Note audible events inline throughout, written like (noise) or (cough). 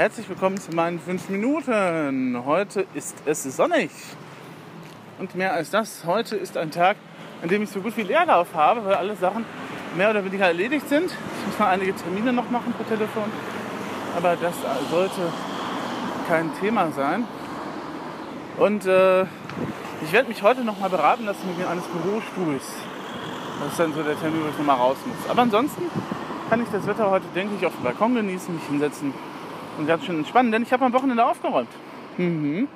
Herzlich willkommen zu meinen 5 Minuten. Heute ist es sonnig. Und mehr als das, heute ist ein Tag, an dem ich so gut wie Leerlauf habe, weil alle Sachen mehr oder weniger erledigt sind. Ich muss noch einige Termine noch machen per Telefon. Aber das sollte kein Thema sein. Und äh, ich werde mich heute noch mal beraten lassen wegen eines Bürostuhls. Das ist dann so der Termin, wo ich noch mal raus muss. Aber ansonsten kann ich das Wetter heute, denke ich, auf dem Balkon genießen, mich hinsetzen und ganz schön entspannen, denn ich habe am Wochenende aufgeräumt. Mhm.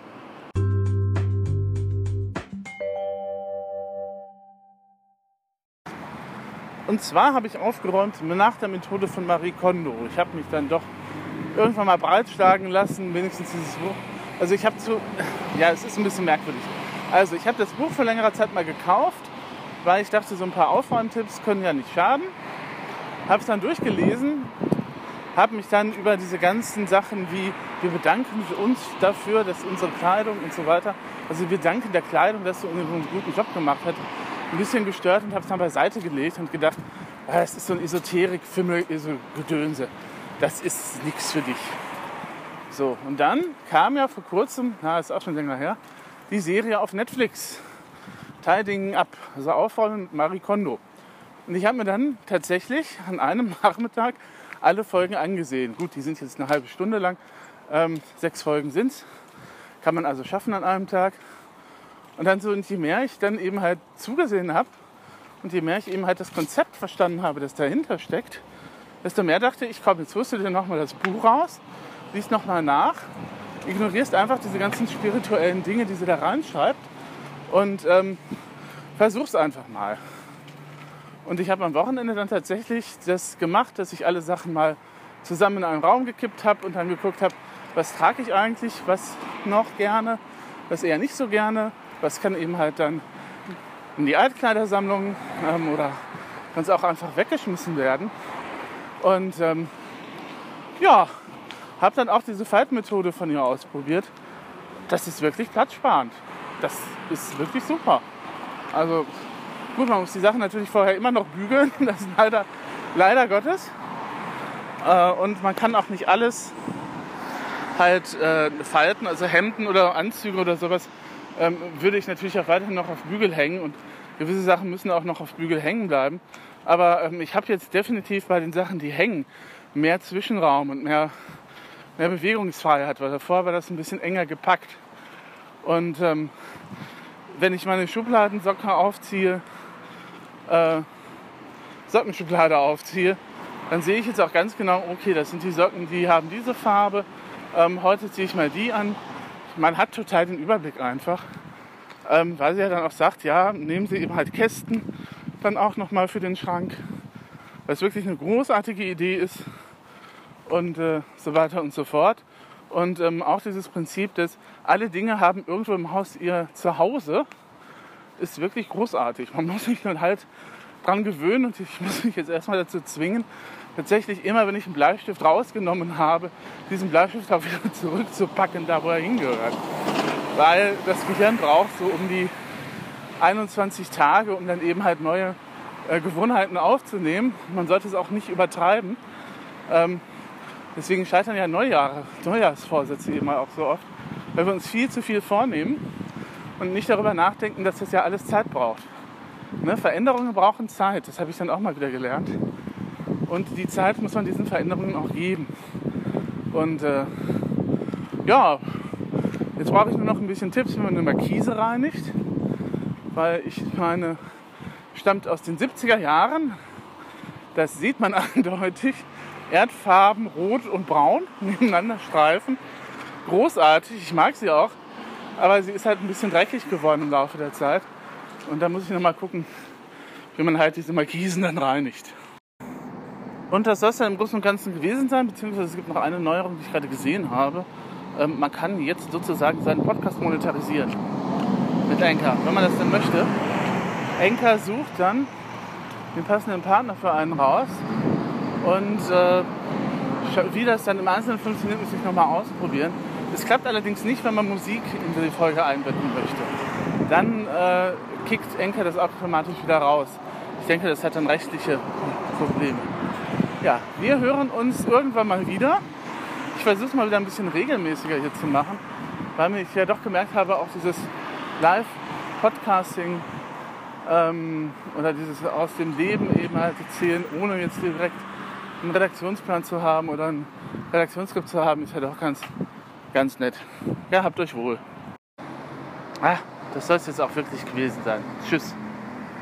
Und zwar habe ich aufgeräumt nach der Methode von Marie Kondo. Ich habe mich dann doch irgendwann mal breitschlagen lassen, wenigstens dieses Buch. Also ich habe zu, ja, es ist ein bisschen merkwürdig. Also ich habe das Buch vor längerer Zeit mal gekauft, weil ich dachte, so ein paar Aufräumtipps können ja nicht schaden habe es dann durchgelesen, habe mich dann über diese ganzen Sachen wie wir bedanken uns dafür, dass unsere Kleidung und so weiter, also wir danken der Kleidung, dass du einen guten Job gemacht hast, ein bisschen gestört und habe es dann beiseite gelegt und gedacht, ah, es ist so ein Esoterik-Fimmel, Gedönse. Das ist nichts für dich. So, und dann kam ja vor kurzem, na, ist auch schon länger her, die Serie auf Netflix. Tiding ab, also Aufräumen mit Marie Kondo. Und ich habe mir dann tatsächlich an einem (laughs) Nachmittag alle Folgen angesehen. Gut, die sind jetzt eine halbe Stunde lang. Ähm, sechs Folgen sind es. Kann man also schaffen an einem Tag. Und dann so, und je mehr ich dann eben halt zugesehen habe und je mehr ich eben halt das Konzept verstanden habe, das dahinter steckt, desto mehr dachte ich, komm, jetzt holst du dir nochmal das Buch raus, liest nochmal nach, ignorierst einfach diese ganzen spirituellen Dinge, die sie da reinschreibt und ähm, versuch's einfach mal. Und ich habe am Wochenende dann tatsächlich das gemacht, dass ich alle Sachen mal zusammen in einen Raum gekippt habe und dann geguckt habe, was trage ich eigentlich, was noch gerne, was eher nicht so gerne, was kann eben halt dann in die Altkleidersammlung ähm, oder kann es auch einfach weggeschmissen werden. Und ähm, ja, habe dann auch diese Faltmethode von ihr ausprobiert. Das ist wirklich platzsparend. Das ist wirklich super. Also Gut, man muss die Sachen natürlich vorher immer noch bügeln, (laughs) das ist leider, leider Gottes. Äh, und man kann auch nicht alles halt äh, falten, also Hemden oder Anzüge oder sowas, ähm, würde ich natürlich auch weiterhin noch auf Bügel hängen und gewisse Sachen müssen auch noch auf Bügel hängen bleiben. Aber ähm, ich habe jetzt definitiv bei den Sachen, die hängen, mehr Zwischenraum und mehr, mehr Bewegungsfreiheit, weil davor war das ein bisschen enger gepackt. Und ähm, wenn ich meine Schubladensocken aufziehe, äh, Sockenschublade aufziehe, dann sehe ich jetzt auch ganz genau, okay, das sind die Socken, die haben diese Farbe. Ähm, heute ziehe ich mal die an. Man hat total den Überblick einfach. Ähm, weil sie ja dann auch sagt, ja, nehmen Sie eben halt Kästen dann auch nochmal für den Schrank. Es wirklich eine großartige Idee ist und äh, so weiter und so fort. Und ähm, auch dieses Prinzip, dass alle Dinge haben irgendwo im Haus ihr Zuhause ist wirklich großartig. Man muss sich dann halt dran gewöhnen und ich muss mich jetzt erstmal dazu zwingen, tatsächlich immer, wenn ich einen Bleistift rausgenommen habe, diesen Bleistift auch wieder (laughs) zurückzupacken, da wo er hingehört. Weil das Gehirn braucht so um die 21 Tage, um dann eben halt neue äh, Gewohnheiten aufzunehmen. Man sollte es auch nicht übertreiben. Ähm, deswegen scheitern ja Neujahre, Neujahrsvorsätze eben auch so oft, weil wir uns viel zu viel vornehmen und nicht darüber nachdenken, dass das ja alles Zeit braucht. Ne? Veränderungen brauchen Zeit, das habe ich dann auch mal wieder gelernt. Und die Zeit muss man diesen Veränderungen auch geben. Und äh, ja, jetzt brauche ich nur noch ein bisschen Tipps, wie man eine Markise reinigt. Weil ich meine, stammt aus den 70er Jahren. Das sieht man (laughs) eindeutig. Erdfarben, rot und braun nebeneinander streifen. Großartig, ich mag sie auch. Aber sie ist halt ein bisschen dreckig geworden im Laufe der Zeit. Und da muss ich nochmal gucken, wie man halt diese Markisen dann reinigt. Und das soll es dann im Großen und Ganzen gewesen sein, beziehungsweise es gibt noch eine Neuerung, die ich gerade gesehen habe. Ähm, man kann jetzt sozusagen seinen Podcast monetarisieren mit Anchor, wenn man das denn möchte. Anchor sucht dann den passenden Partner für einen raus und äh, wie das dann im Einzelnen funktioniert, muss ich nochmal ausprobieren. Es klappt allerdings nicht, wenn man Musik in die Folge einbetten möchte. Dann äh, kickt Enker das automatisch wieder raus. Ich denke, das hat dann rechtliche Probleme. Ja, wir hören uns irgendwann mal wieder. Ich versuche es mal wieder ein bisschen regelmäßiger hier zu machen, weil ich ja doch gemerkt habe, auch dieses Live-Podcasting ähm, oder dieses aus dem Leben eben halt erzählen, ohne jetzt direkt einen Redaktionsplan zu haben oder ein Redaktionsskript zu haben, ist ja doch ganz, ganz nett. Ja, habt euch wohl. Ah, das soll es jetzt auch wirklich gewesen sein. Tschüss.